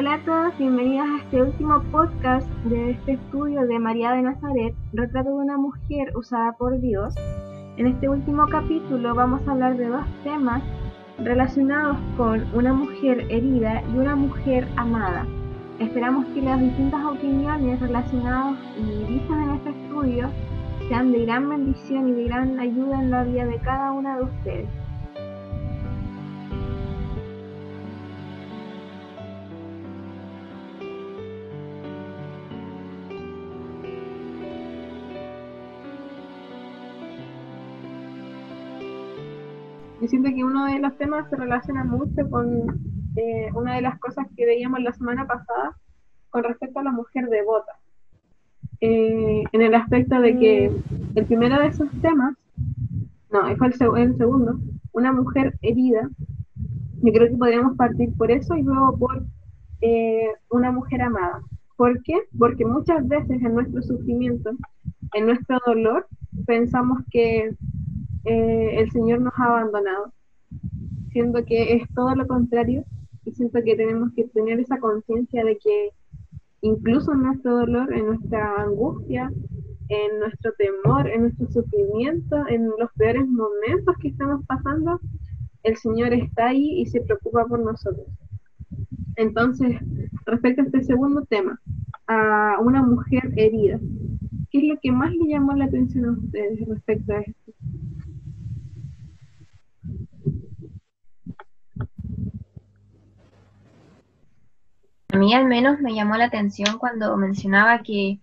Hola a todos, bienvenidos a este último podcast de este estudio de María de Nazaret, retrato de una mujer usada por Dios. En este último capítulo vamos a hablar de dos temas relacionados con una mujer herida y una mujer amada. Esperamos que las distintas opiniones relacionadas y vistas en este estudio sean de gran bendición y de gran ayuda en la vida de cada una de ustedes. Yo siento que uno de los temas se relaciona mucho con eh, una de las cosas que veíamos la semana pasada con respecto a la mujer devota. Eh, en el aspecto de que el primero de esos temas, no, fue el, el segundo, una mujer herida, yo creo que podríamos partir por eso y luego por eh, una mujer amada. ¿Por qué? Porque muchas veces en nuestro sufrimiento, en nuestro dolor, pensamos que eh, el Señor nos ha abandonado, siendo que es todo lo contrario y siento que tenemos que tener esa conciencia de que incluso en nuestro dolor, en nuestra angustia, en nuestro temor, en nuestro sufrimiento, en los peores momentos que estamos pasando, el Señor está ahí y se preocupa por nosotros. Entonces, respecto a este segundo tema, a una mujer herida, ¿qué es lo que más le llamó la atención a ustedes respecto a esto? A mí al menos me llamó la atención cuando mencionaba que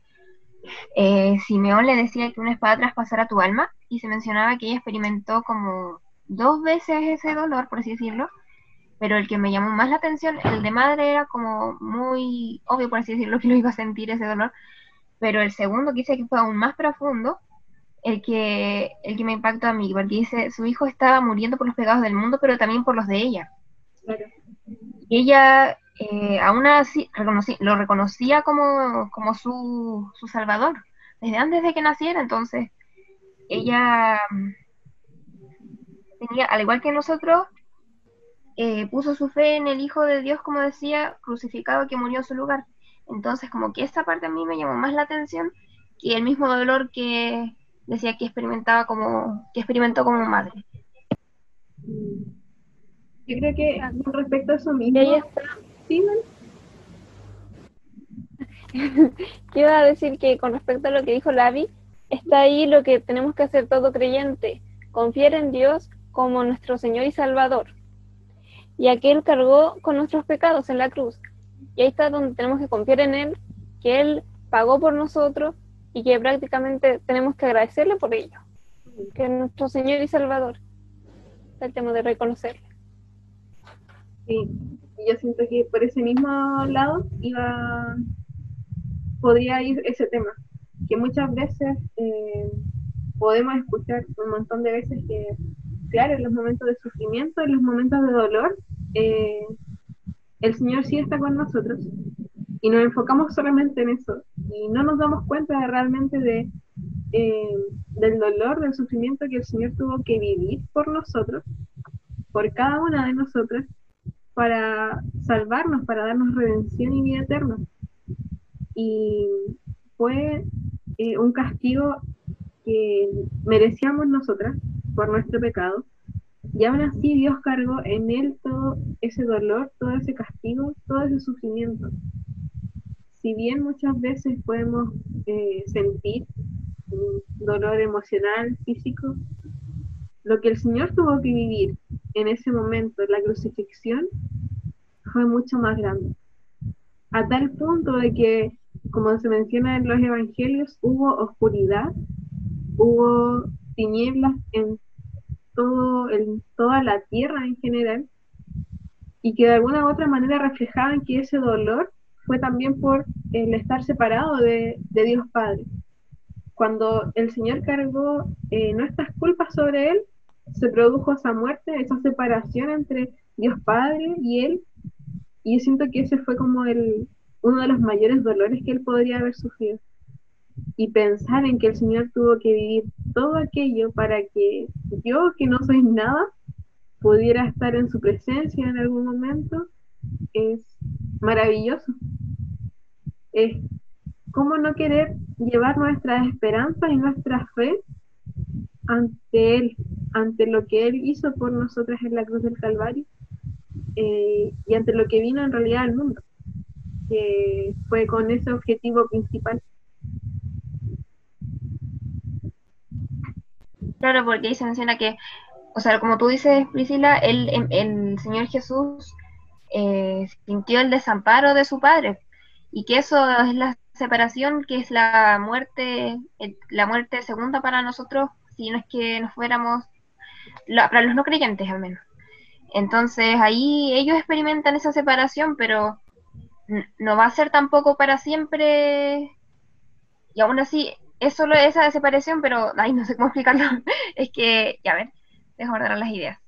eh, Simeón le decía que una espada traspasara tu alma y se mencionaba que ella experimentó como dos veces ese dolor, por así decirlo, pero el que me llamó más la atención, el de madre era como muy obvio, por así decirlo, que lo iba a sentir ese dolor, pero el segundo que dice que fue aún más profundo, el que, el que me impactó a mí, porque dice, su hijo estaba muriendo por los pecados del mundo, pero también por los de ella. Y ella eh, aún así lo reconocía como, como su, su, salvador, desde antes de que naciera, entonces ella mm, tenía, al igual que nosotros, eh, puso su fe en el Hijo de Dios, como decía, crucificado que murió en su lugar. Entonces, como que esa parte a mí me llamó más la atención que el mismo dolor que decía que experimentaba como, que experimentó como madre. Yo creo que con respecto a eso mismo, Quiero decir que con respecto a lo que dijo Lavi, está ahí lo que tenemos que hacer todo creyente, confiar en Dios como nuestro Señor y Salvador. Y aquel cargó con nuestros pecados en la cruz. Y ahí está donde tenemos que confiar en Él, que Él pagó por nosotros y que prácticamente tenemos que agradecerle por ello, que es nuestro Señor y Salvador. El tema de reconocerle. Sí, yo siento que por ese mismo lado iba podría ir ese tema, que muchas veces eh, podemos escuchar un montón de veces que, claro, en los momentos de sufrimiento, en los momentos de dolor, eh, el Señor sí está con nosotros y nos enfocamos solamente en eso y no nos damos cuenta realmente de, eh, del dolor, del sufrimiento que el Señor tuvo que vivir por nosotros, por cada una de nosotras para salvarnos, para darnos redención y vida eterna. Y fue eh, un castigo que merecíamos nosotras por nuestro pecado. Y aún así Dios cargó en él todo ese dolor, todo ese castigo, todo ese sufrimiento. Si bien muchas veces podemos eh, sentir un dolor emocional, físico, lo que el Señor tuvo que vivir en ese momento, la crucifixión, fue mucho más grande. A tal punto de que, como se menciona en los evangelios, hubo oscuridad, hubo tinieblas en, todo, en toda la tierra en general, y que de alguna u otra manera reflejaban que ese dolor fue también por el estar separado de, Dios Padre. Cuando el Señor cargó eh, nuestras culpas sobre Él, se produjo esa muerte, esa separación entre Dios Padre y Él. Y yo siento que ese fue como el, uno de los mayores dolores que Él podría haber sufrido. Y pensar en que el Señor tuvo que vivir todo aquello para que yo, que no soy nada, pudiera estar en su presencia en algún momento, es maravilloso. Es cómo no querer llevar nuestras esperanzas y nuestra fe ante Él, ante lo que Él hizo por nosotras en la cruz del Calvario eh, y ante lo que vino en realidad al mundo, que fue con ese objetivo principal. Claro, porque ahí se menciona que, o sea, como tú dices, Priscila, el, el Señor Jesús eh, sintió el desamparo de su Padre y que eso es la separación, que es la muerte, la muerte segunda para nosotros, si no es que nos fuéramos, para los no creyentes al menos. Entonces ahí ellos experimentan esa separación, pero no va a ser tampoco para siempre. Y aún así, es solo esa separación, pero ay, no sé cómo explicarlo. es que, ya ver, dejo ordenar las ideas.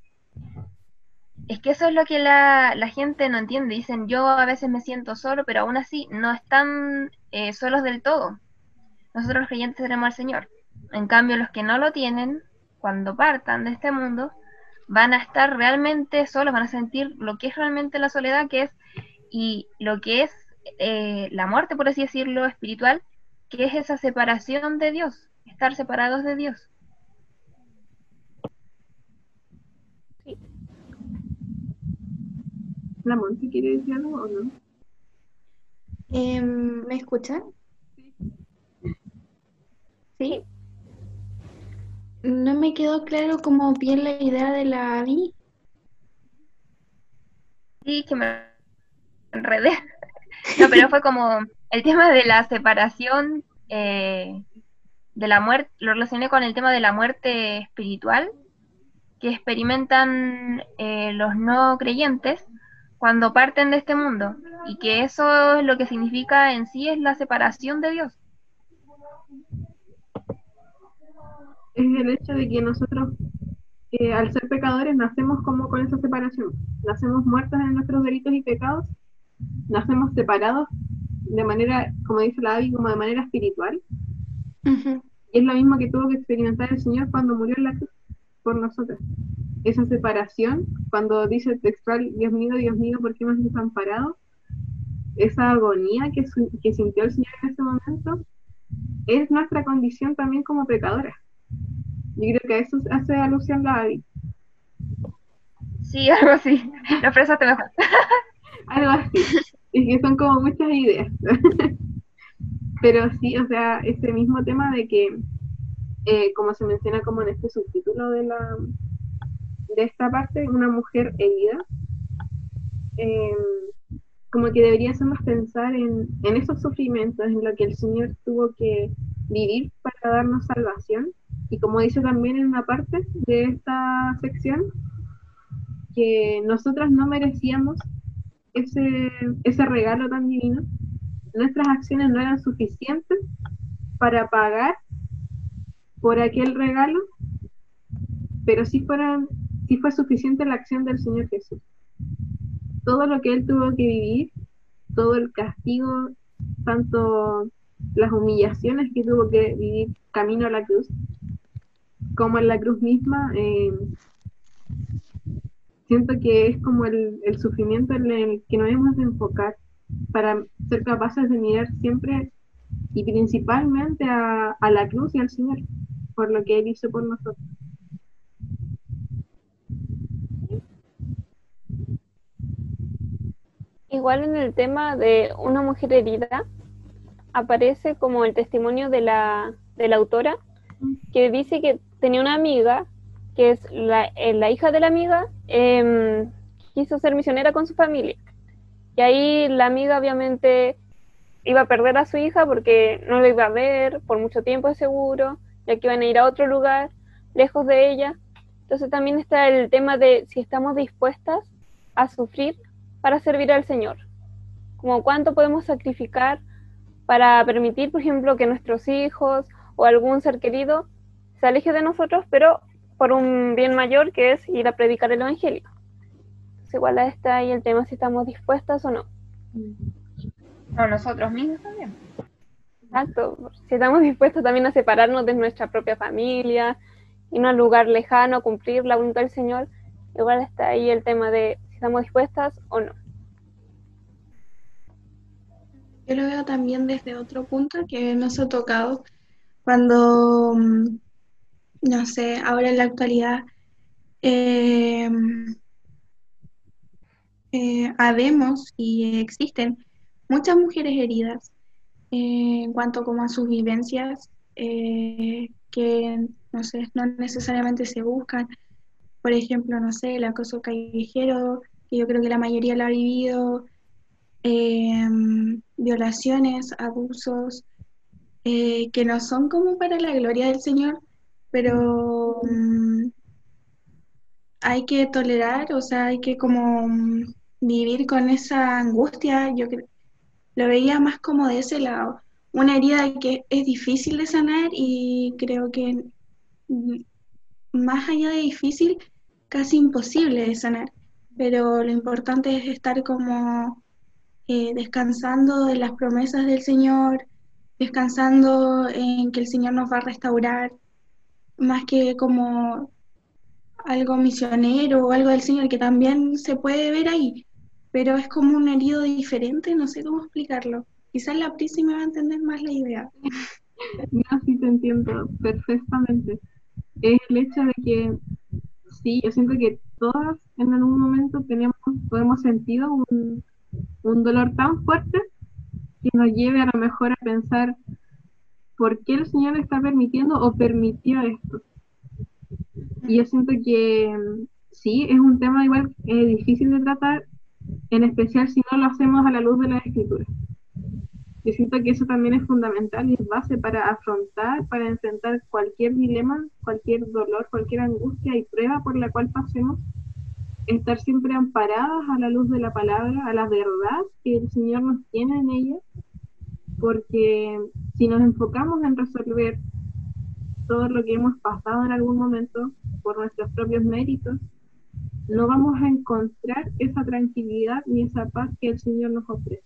Es que eso es lo que la, gente no entiende. Dicen, yo a veces me siento solo, pero aún así no están eh, solos del todo. Nosotros los creyentes tenemos al Señor. En cambio, los que no lo tienen, cuando partan de este mundo, van a estar realmente solos, van a sentir lo que es realmente la soledad, que es, y lo que es eh, la muerte, por así decirlo, espiritual, que es esa separación de Dios, estar separados de Dios. ¿La Monte quiere decir algo o no? Em, ¿Me escuchan? Sí. ¿Sí? No me quedó claro cómo bien la idea de la vi. Sí, que me enredé. No, pero fue como el tema de la separación eh, de la muerte, lo relacioné con el tema de la muerte espiritual que experimentan eh, los no creyentes cuando parten de este mundo y que eso es lo que significa en sí es la separación de Dios. Es el hecho de que nosotros, eh, al ser pecadores, nacemos como con esa separación. Nacemos muertos en nuestros delitos y pecados, nacemos separados de manera, como dice la Abby, como de manera espiritual. Y es lo mismo que tuvo que experimentar el Señor cuando murió en la cruz por nosotros. Esa separación, cuando dice textual, Dios mío, Dios mío, ¿por qué me has desamparado? Esa agonía que, que sintió el Señor en ese momento es nuestra condición también como pecadora. Yo creo que a eso hace alusión la Abby. Sí, algo así. Lo expresaste mejor. algo así. Es que son como muchas ideas. Pero sí, o sea, este mismo tema de que, eh, como se menciona como en este subtítulo de la de esta parte, una mujer herida, em, como que debería hacernos pensar en, en esos sufrimientos, en lo que el Señor tuvo que vivir para darnos salvación y como dice también en una parte de esta sección, que nosotras no merecíamos ese, ese regalo tan divino, nuestras acciones no eran suficientes para pagar por aquel regalo, pero sí, fueron, sí fue suficiente la acción del Señor Jesús. Todo lo que Él tuvo que vivir, todo el castigo, tanto las humillaciones que tuvo que vivir camino a la cruz, como en la cruz misma, eh, siento que es como el, sufrimiento en el que nos debemos de enfocar para ser capaces de mirar siempre y principalmente a, a la cruz y al Señor, por lo que Él hizo por nosotros. Igual en el tema de una mujer herida, aparece como el testimonio de la, de la autora, que dice que tenía una amiga, que es la, eh, hija de la amiga, em, quiso ser misionera con su familia. Y ahí la amiga obviamente iba a perder a su hija porque no la iba a ver por mucho tiempo seguro, ya que iban a ir a otro lugar, lejos de ella. Entonces también está el tema de si estamos dispuestas a sufrir para servir al Señor. Como cuánto podemos sacrificar para permitir, por ejemplo, que nuestros hijos o algún ser querido se aleje de nosotros, pero por un bien mayor que es ir a predicar el Evangelio. Entonces, igual está ahí el tema si estamos dispuestas o no. O nosotros mismos también. Exacto, si estamos dispuestos también a separarnos de nuestra propia familia, ir a un lugar lejano a cumplir la voluntad del Señor, igual está ahí el tema de si estamos dispuestas o no. Yo lo veo también desde otro punto que nos ha tocado cuando, mm, no sé, ahora en la actualidad eh, eh, habemos y existen muchas mujeres heridas eh, en cuanto como a sus vivencias eh, que no sé, no necesariamente se buscan. Por ejemplo, no sé, el acoso callejero, que yo creo que la mayoría lo ha vivido, em, violaciones, abusos, que no son como para la gloria del Señor, pero mm, hay que tolerar, o sea, hay que como mm, vivir con esa angustia, yo lo veía más como de ese lado, una herida que es difícil de sanar y creo que mm, más allá de difícil, casi imposible de sanar, pero lo importante es estar como eh, descansando en las promesas del Señor, descansando en que el Señor nos va a restaurar, más que como algo misionero o algo del Señor que también se puede ver ahí, pero es como un herido diferente, no sé cómo explicarlo. Quizás la Prisi me va a entender más la idea. No, sí te entiendo perfectamente. Es el hecho de que, sí, yo siento que todas en algún momento tenemos o hemos sentido un, un dolor tan fuerte que nos lleve a lo mejor a pensar por qué el Señor está permitiendo o permitió esto. Y yo siento que mm, sí, es un tema igual eh, difícil de tratar, en especial si no lo hacemos a la luz de la escritura. Yo siento que eso también es fundamental y es base para afrontar, para enfrentar cualquier dilema, cualquier dolor, cualquier angustia y prueba por la cual pasemos, estar siempre amparadas a la luz de la palabra, a la verdad que el Señor nos tiene en ella, porque si nos enfocamos en resolver todo lo que hemos pasado en algún momento por nuestros propios méritos, no vamos a encontrar esa tranquilidad ni esa paz que el Señor nos ofrece.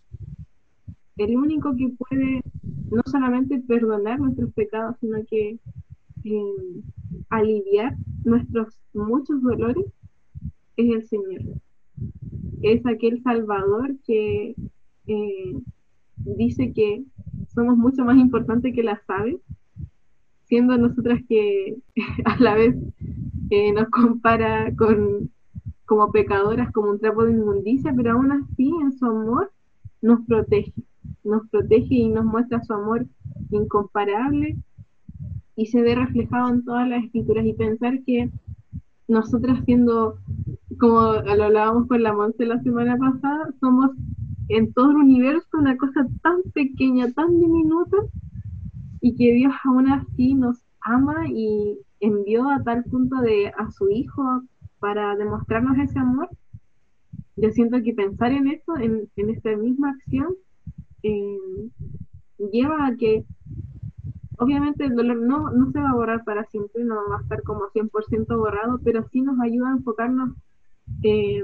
El único que puede no solamente perdonar nuestros pecados, sino que eh, aliviar nuestros muchos dolores es el Señor. Es aquel Salvador que eh, dice que somos mucho más importantes que las aves, siendo nosotras que a la vez eh, nos compara con como pecadoras, como un trapo de inmundicia, pero aún así en su amor nos protege, nos protege y nos muestra su amor incomparable y se ve reflejado en todas las escrituras. Y pensar que nosotras siendo, como lo hablábamos con la Monse la semana pasada, somos en todo el universo una cosa tan pequeña, tan diminuta, y que Dios aún así nos ama y envió a tal punto de a su Hijo para demostrarnos ese amor. Yo siento que pensar en eso, en, en esta misma acción, eh, lleva a que obviamente el dolor no, no se va a borrar para siempre, no va a estar como 100% borrado, pero sí nos ayuda a enfocarnos eh,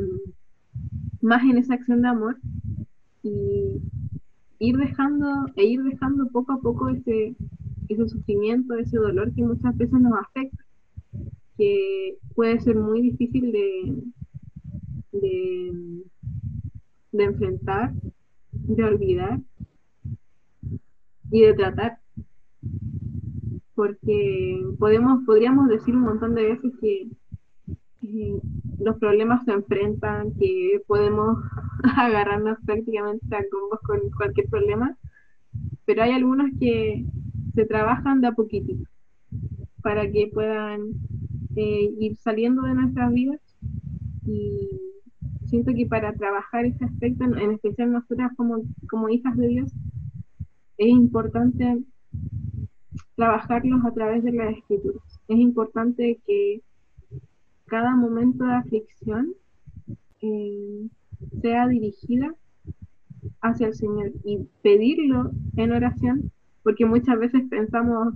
más en esa acción de amor y ir dejando e ir dejando poco a poco ese, ese sufrimiento, ese dolor que muchas veces nos afecta, que puede ser muy difícil de, de, enfrentar, de olvidar y de tratar. Porque podemos, podríamos decir un montón de veces que eh, los problemas se enfrentan, que podemos agarrarnos prácticamente a combos con cualquier problema, pero hay algunos que se trabajan de a poquitito para que puedan eh, ir saliendo de nuestras vidas y siento que para trabajar ese aspecto, en especial nosotras como, como hijas de Dios, es importante trabajarlos a través de las escrituras. Es importante que cada momento de aflicción eh, sea dirigida hacia el Señor y pedirlo en oración, porque muchas veces pensamos,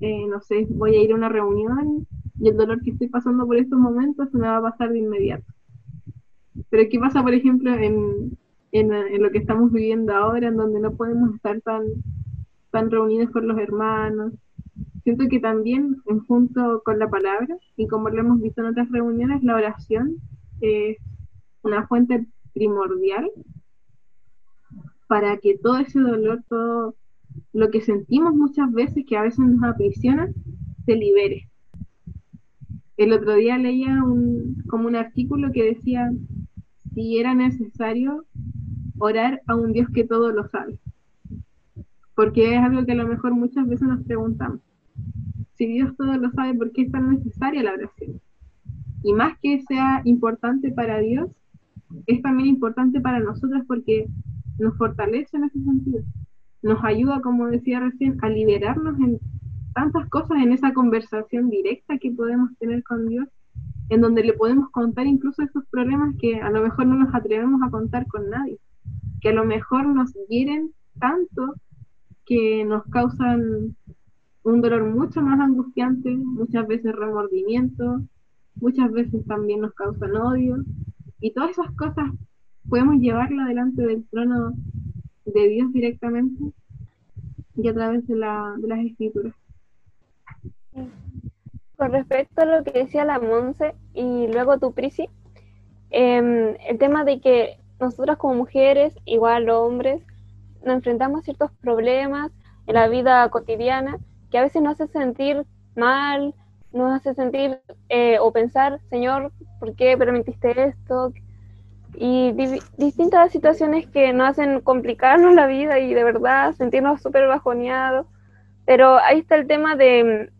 eh, no sé, voy a ir a una reunión y el dolor que estoy pasando por estos momentos se me va a pasar de inmediato. Pero ¿qué pasa, por ejemplo, en, en, en lo que estamos viviendo ahora, en donde no podemos estar tan están reunidos con los hermanos. Siento que también, en junto con la palabra, y como lo hemos visto en otras reuniones, la oración es una fuente primordial para que todo ese dolor, todo lo que sentimos muchas veces, que a veces nos aprisiona, se libere. El otro día leía como un artículo que decía si era necesario orar a un Dios que todo lo sabe. Porque es algo que a lo mejor muchas veces nos preguntamos. Dios todo lo sabe, ¿por qué es tan necesaria la oración? Y más que sea importante para Dios, es también importante para nosotros porque nos fortalece en ese sentido. Nos ayuda, como decía recién, a liberarnos en tantas cosas en esa conversación directa que podemos tener con Dios, en donde le podemos contar incluso esos problemas que a lo mejor no nos atrevemos a contar con nadie, que a lo mejor nos hieren tanto que nos causan un dolor mucho más angustiante, muchas veces remordimiento, muchas veces también nos causan odio, y todas esas cosas podemos llevarla delante del trono de Dios directamente y a través de, la, de las escrituras. Con respecto a lo que decía la Monse y luego tu Prisi, em, el tema de que nosotras como mujeres, igual hombres, nos enfrentamos a ciertos problemas en la vida cotidiana que a veces nos hace sentir mal, nos hace sentir eh, o pensar, Señor, ¿por qué permitiste esto? Y distintas situaciones que nos hacen complicarnos la vida y de verdad sentirnos súper bajoneados. Pero ahí está el tema de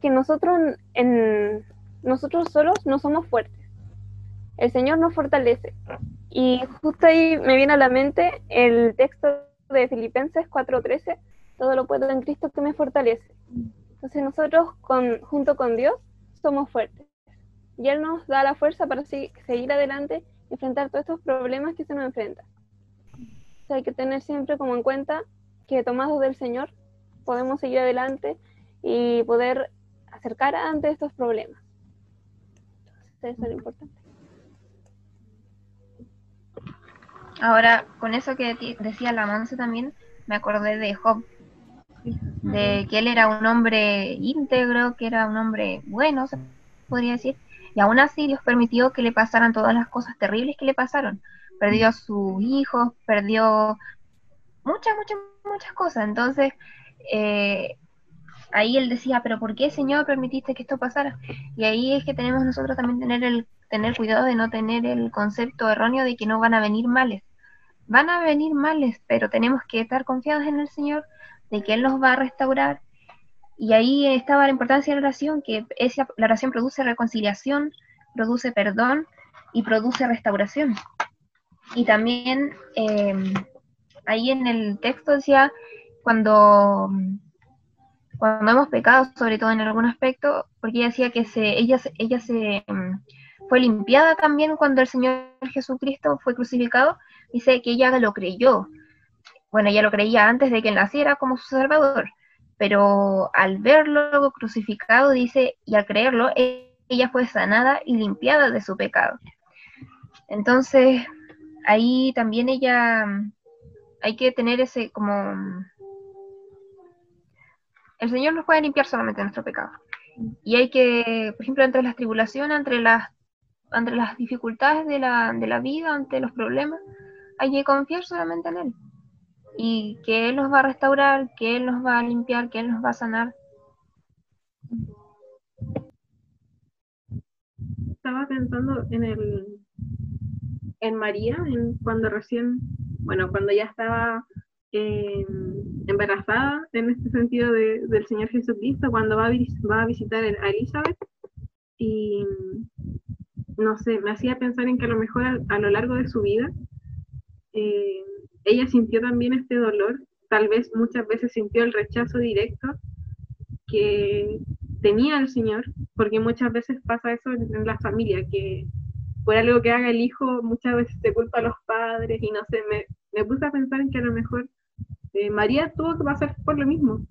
que nosotros, en, nosotros solos no somos fuertes. El Señor nos fortalece. Y justo ahí me viene a la mente el texto de Filipenses 4:13, todo lo puedo en Cristo que me fortalece. Entonces nosotros con, junto con Dios somos fuertes. Y Él nos da la fuerza para seguir adelante y enfrentar todos estos problemas que se nos enfrentan. hay que tener siempre como en cuenta que tomados del Señor podemos seguir adelante y poder acercar ante estos problemas. Entonces, eso es lo importante. Ahora, con eso que decía la Monse también, me acordé de Job, de que él era un hombre íntegro, que era un hombre bueno, se podría decir, y aún así Dios permitió que le pasaran todas las cosas terribles que le pasaron. Perdió a sus hijos, perdió muchas, muchas, muchas cosas. Entonces, eh, ahí él decía, pero ¿por qué, Señor, permitiste que esto pasara? Y ahí es que tenemos nosotros también tener el tener cuidado de no tener el concepto erróneo de que no van a venir males. Van a venir males, pero tenemos que estar confiados en el Señor, de que Él nos va a restaurar. Y ahí estaba la importancia de la oración, que esa, la oración produce reconciliación, produce perdón y produce restauración. Y también eh, ahí en el texto decía, cuando cuando hemos pecado, sobre todo en algún aspecto, porque ella decía que se, ella, ella se mm, fue limpiada también cuando el Señor Jesucristo fue crucificado, dice que ella lo creyó. Bueno, ella lo creía antes de que naciera como su Salvador, pero al verlo crucificado, dice, y al creerlo, ella fue sanada y limpiada de su pecado. Entonces, ahí también ella, mm, hay que tener ese como el Señor nos puede limpiar solamente nuestro pecado. Y hay que, por ejemplo, entre las tribulaciones, entre las, entre las dificultades de la, de la vida, ante los problemas, hay que confiar solamente en Él. Y que Él nos va a restaurar, que Él nos va a limpiar, que Él nos va a sanar. Estaba pensando en el en María, en cuando recién, bueno, cuando ya estaba eh, embarazada en este sentido del Señor Jesucristo cuando va a, va a visitar a Elizabeth y no sé, me hacía pensar en que a lo mejor a, lo largo de su vida eh, ella sintió también este dolor, tal vez muchas veces sintió el rechazo directo que tenía el Señor, porque muchas veces pasa eso en, la familia, que por algo que haga el hijo muchas veces se culpa a los padres y no sé, me, me puse a pensar en que a lo mejor eh, María tuvo que pasar por lo mismo.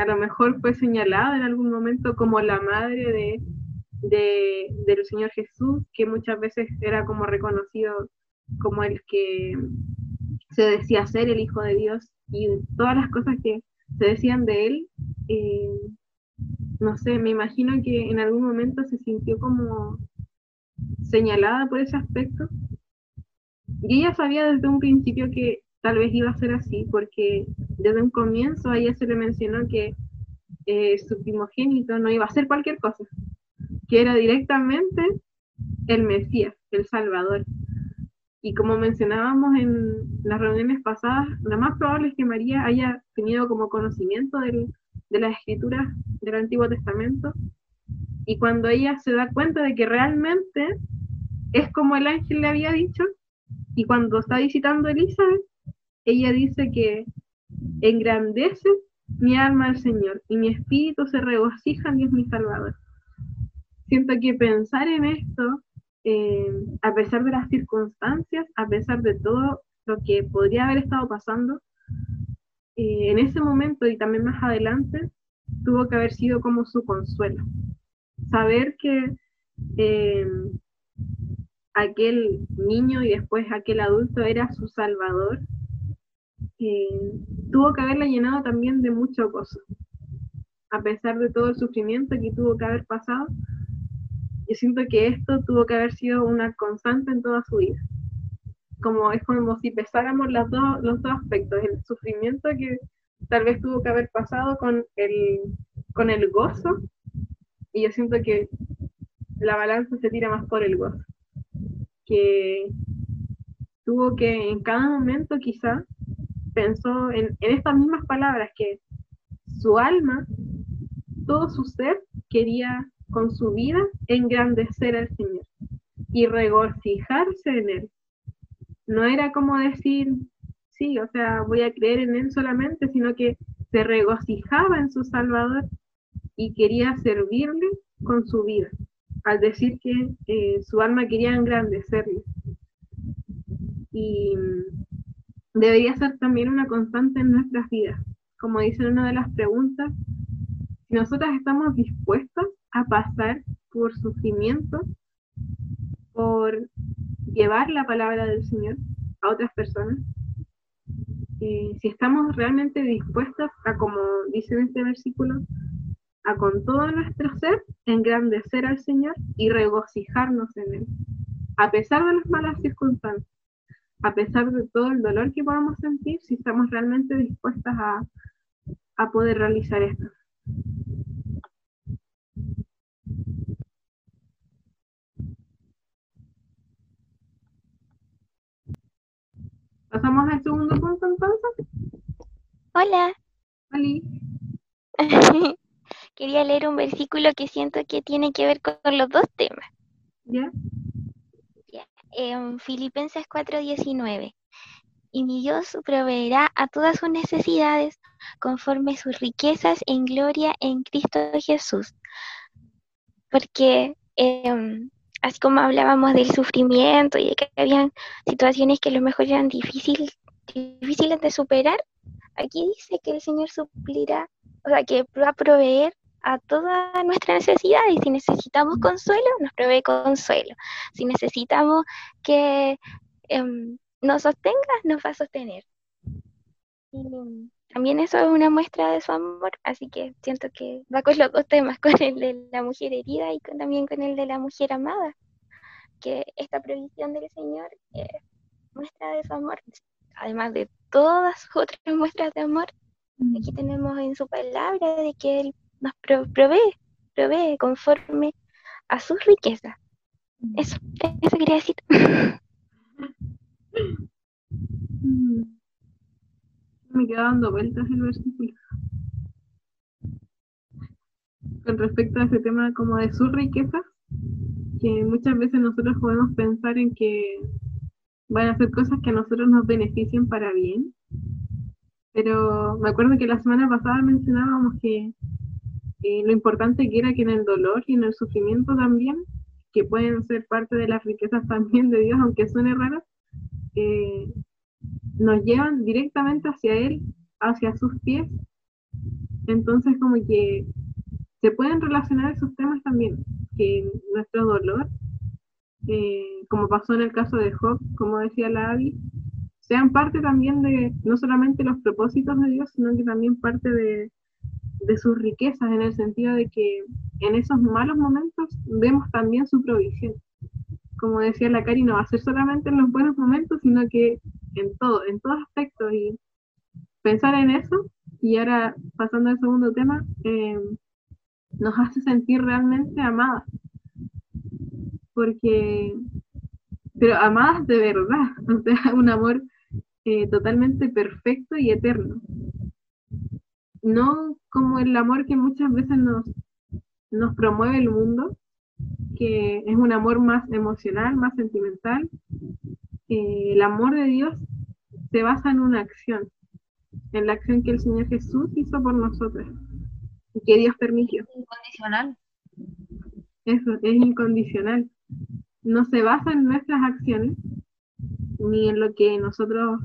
a lo mejor fue señalada en algún momento como la madre de, del Señor Jesús, que muchas veces era como reconocido como el que se decía ser el Hijo de Dios y todas las cosas que se decían de él, eh, no sé, me imagino que en algún momento se sintió como señalada por ese aspecto. Y ella sabía desde un principio que tal vez iba a ser así, porque desde un comienzo a ella se le mencionó que eh, su primogénito no iba a ser cualquier cosa, que era directamente el Mesías, el Salvador. Y como mencionábamos en las reuniones pasadas, lo más probable es que María haya tenido como conocimiento de las escrituras del Antiguo Testamento. Y cuando ella se da cuenta de que realmente es como el ángel le había dicho, y cuando está visitando a Elizabeth, ella dice que engrandece mi alma al Señor y mi espíritu se regocija en Dios mi Salvador. Siento que pensar en esto eh, a pesar de las circunstancias, a pesar de todo lo que podría haber estado pasando, eh, en ese momento y también más adelante, tuvo que haber sido como su consuelo. Saber que eh, aquel niño y después aquel adulto era su salvador, tuvo que haberla llenado también de mucho gozo. A pesar de todo el sufrimiento que tuvo que haber pasado, yo siento que esto tuvo que haber sido una constante en toda su vida. Como es como si pesáramos los dos, los dos aspectos, el sufrimiento que tal vez tuvo que haber pasado con el, con el gozo, y yo siento que la balanza se tira más por el gozo, que tuvo que en cada momento quizá pensó en, en estas mismas palabras, que su alma, todo su ser quería con su vida engrandecer al Señor y regocijarse en Él. No era como decir, sí, o sea, voy a creer en Él solamente, sino que se regocijaba en su Salvador y quería servirle con su vida, al decir que eh, su alma quería engrandecerle. Y debería ser también una constante en nuestras vidas. Como dice una de las preguntas, si nosotras estamos dispuestas a pasar por sufrimiento, por llevar la palabra del Señor a otras personas. si estamos realmente dispuestos a, como dice en este versículo, a con todo nuestro ser engrandecer al Señor y regocijarnos en Él, a pesar de las malas circunstancias, a pesar de todo el dolor que podamos sentir, si estamos realmente dispuestas a, a poder realizar esto. ¿Pasamos al segundo punto entonces? Hola. Hola. Quería leer un versículo que siento que tiene que ver con los dos temas. ¿Ya? En Filipenses 4:19. Y mi Dios proveerá a todas sus necesidades conforme sus riquezas en gloria en Cristo Jesús. Porque em, así como hablábamos del sufrimiento y de que habían situaciones que a lo mejor eran difíciles de superar, aquí dice que el Señor suplirá, o sea, que va a proveer a todas nuestras necesidades y si necesitamos consuelo, nos provee consuelo. Si necesitamos que em, nos sostenga, nos va a sostener. Y también eso es una muestra de su amor, así que siento que va con los dos temas, con el de la mujer herida y también con el de la mujer amada, que esta provisión del Señor es muestra de su amor, además de todas otras muestras de amor, aquí tenemos en su palabra de que Él nos provee, provee conforme a sus riquezas. Eso, eso quería decir. Me queda dando vueltas el versículo. Con respecto a ese tema como de su riqueza, que muchas veces nosotros podemos pensar en que van a hacer cosas que a nosotros nos beneficien para bien. Pero me acuerdo que la semana pasada mencionábamos que lo importante que era que en el dolor y en el sufrimiento también, que pueden ser parte de las riquezas también de Dios, aunque suene raro, eh, nos llevan directamente hacia Él, hacia sus pies. Entonces como que se pueden relacionar esos temas también, que nuestro dolor, eh, como pasó en el caso de Job, como decía la Abby, sean parte también de no solamente los propósitos de Dios, sino que también parte de, de sus riquezas, en el sentido de que en esos malos momentos vemos también su provisión. Como decía la Cari, no va a ser solamente en los buenos momentos, sino que en todo, en todos aspectos. Y pensar en eso, y ahora pasando al segundo tema, eh, nos hace sentir realmente amadas. Porque, pero amadas de verdad, o sea, un amor eh, totalmente perfecto y eterno. No como el amor que muchas veces nos, nos promueve el mundo, que es un amor más emocional, más sentimental. Eh, el amor de Dios se basa en una acción, en la acción que el Señor Jesús hizo por nosotros y que Dios permitió. Incondicional. Eso, es incondicional. No se basa en nuestras acciones, ni en lo que nosotros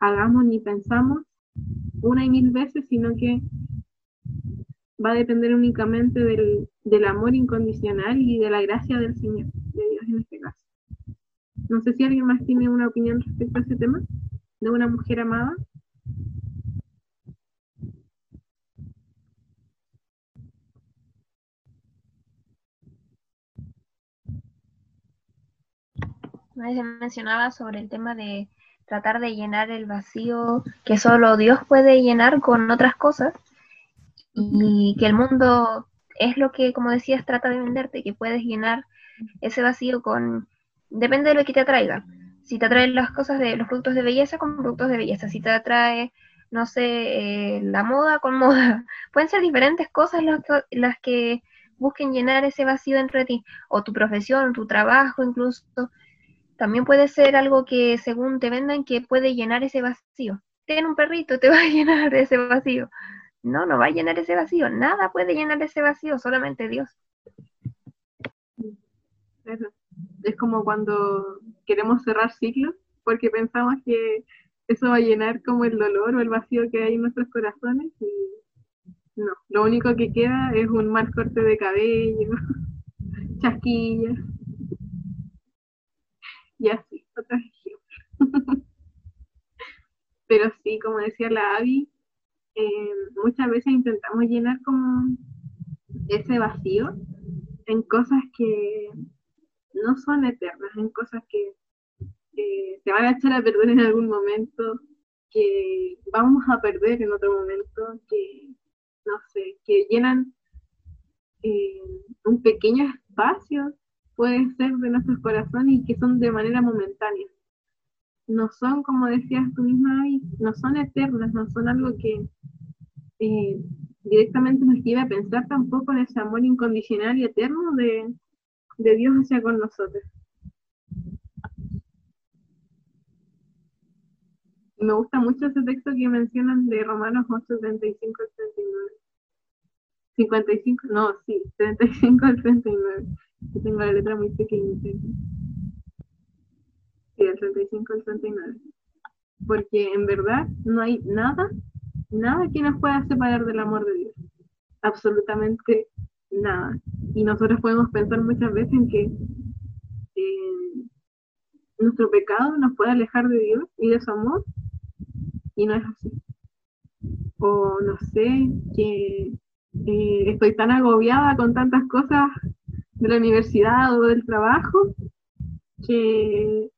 hagamos ni pensamos una y mil veces, sino que va a depender únicamente del, del amor incondicional y de la gracia del Señor, de Dios en este caso. No sé si alguien más tiene una opinión respecto a ese tema, de una mujer amada. Mencionaba sobre el tema de tratar de llenar el vacío que solo Dios puede llenar con otras cosas y que el mundo es lo que, como decías, trata de venderte, que puedes llenar ese vacío con, depende de lo que te atraiga. Si te atraen las cosas de los productos de belleza, con productos de belleza. Si te atrae, no sé, eh, la moda, con moda. Pueden ser diferentes cosas las que, busquen llenar ese vacío dentro de ti, o tu profesión, tu trabajo incluso. También puede ser algo que según te vendan que puede llenar ese vacío. Ten un perrito, te va a llenar ese vacío. No, no va a llenar ese vacío. Nada puede llenar ese vacío, solamente Dios. Es como cuando queremos cerrar ciclos porque pensamos que eso va a llenar como el dolor o el vacío que hay en nuestros corazones y no, lo único que queda es un mal corte de cabello, chasquillas y así, otros ejemplos. Pero sí, como decía la Abby, eh, muchas veces intentamos llenar como ese vacío en cosas que no son eternas, en cosas que se van a echar a perder en algún momento, que vamos a perder en otro momento, que no sé, que llenan eh, un pequeño espacio, puede ser de nuestros corazones y que son de manera momentánea. No son, como decías tú misma, no son eternas, no son algo que eh, directamente nos lleve a pensar tampoco en ese amor incondicional y eterno de, de Dios hacia con nosotros. me gusta mucho ese texto que mencionan de Romanos 8, 35 al 39. 55, no, sí, 35 al 39. Yo tengo la letra muy pequeñita. Sí, el 35 al 39. Porque en verdad no hay nada, nada que nos pueda separar del amor de Dios. Absolutamente nada. Y nosotros podemos pensar muchas veces en que eh, nuestro pecado nos puede alejar de Dios y de su amor, y no es así. O no sé, que eh, estoy tan agobiada con tantas cosas de la universidad o del trabajo que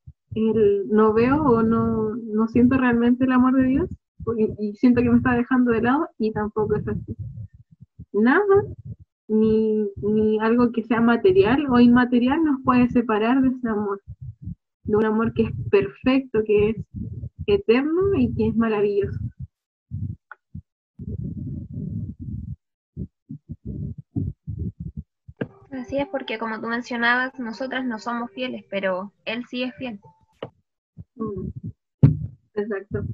no veo o no, no, siento realmente el amor de Dios y, y, siento que me está dejando de lado y tampoco es así. Nada, ni, ni algo que sea material o inmaterial nos puede separar de ese amor, de un amor que es perfecto, que es eterno y que es maravilloso. Así es porque como tú mencionabas, nosotras no somos fieles, pero Él sí es fiel. Mm, exacto.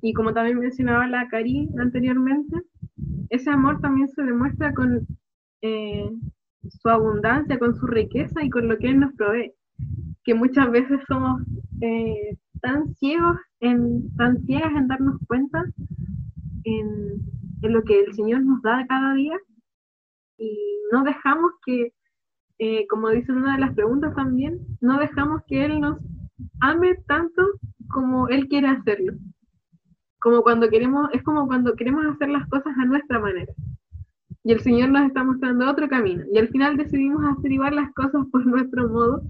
Y como también mencionaba la Cari anteriormente, ese amor también se demuestra con eh, su abundancia, con su riqueza y con lo que Él nos provee. Que muchas veces somos eh, tan ciegos, en, tan ciegas en darnos cuenta en, lo que el Señor nos da cada día y no dejamos que, eh, como dice una de las preguntas también, no dejamos que Él nos ame tanto como Él quiere hacerlo. Como cuando queremos, es como cuando queremos hacer las cosas a nuestra manera. Y el Señor nos está mostrando otro camino. Y al final decidimos hacer las cosas por nuestro modo.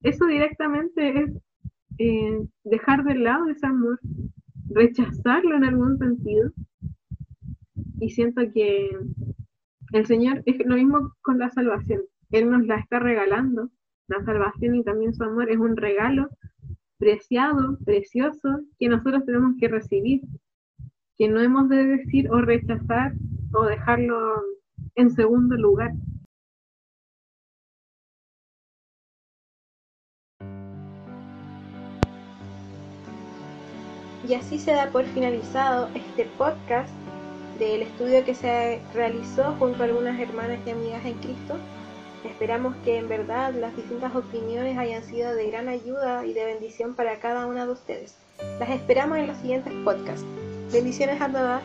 Eso directamente es eh, dejar de lado ese amor, rechazarlo en algún sentido. Y siento que el Señor es lo mismo con la salvación. Él nos la está regalando. La salvación y también su amor es un regalo preciado, precioso, que nosotros tenemos que recibir, que no hemos de decir o rechazar o dejarlo en segundo lugar. Y así se da por finalizado este podcast del estudio que se realizó junto a algunas hermanas y amigas en Cristo. Esperamos que en verdad las distintas opiniones hayan sido de gran ayuda y de bendición para cada una de ustedes. Las esperamos en los siguientes podcasts. Bendiciones a todas.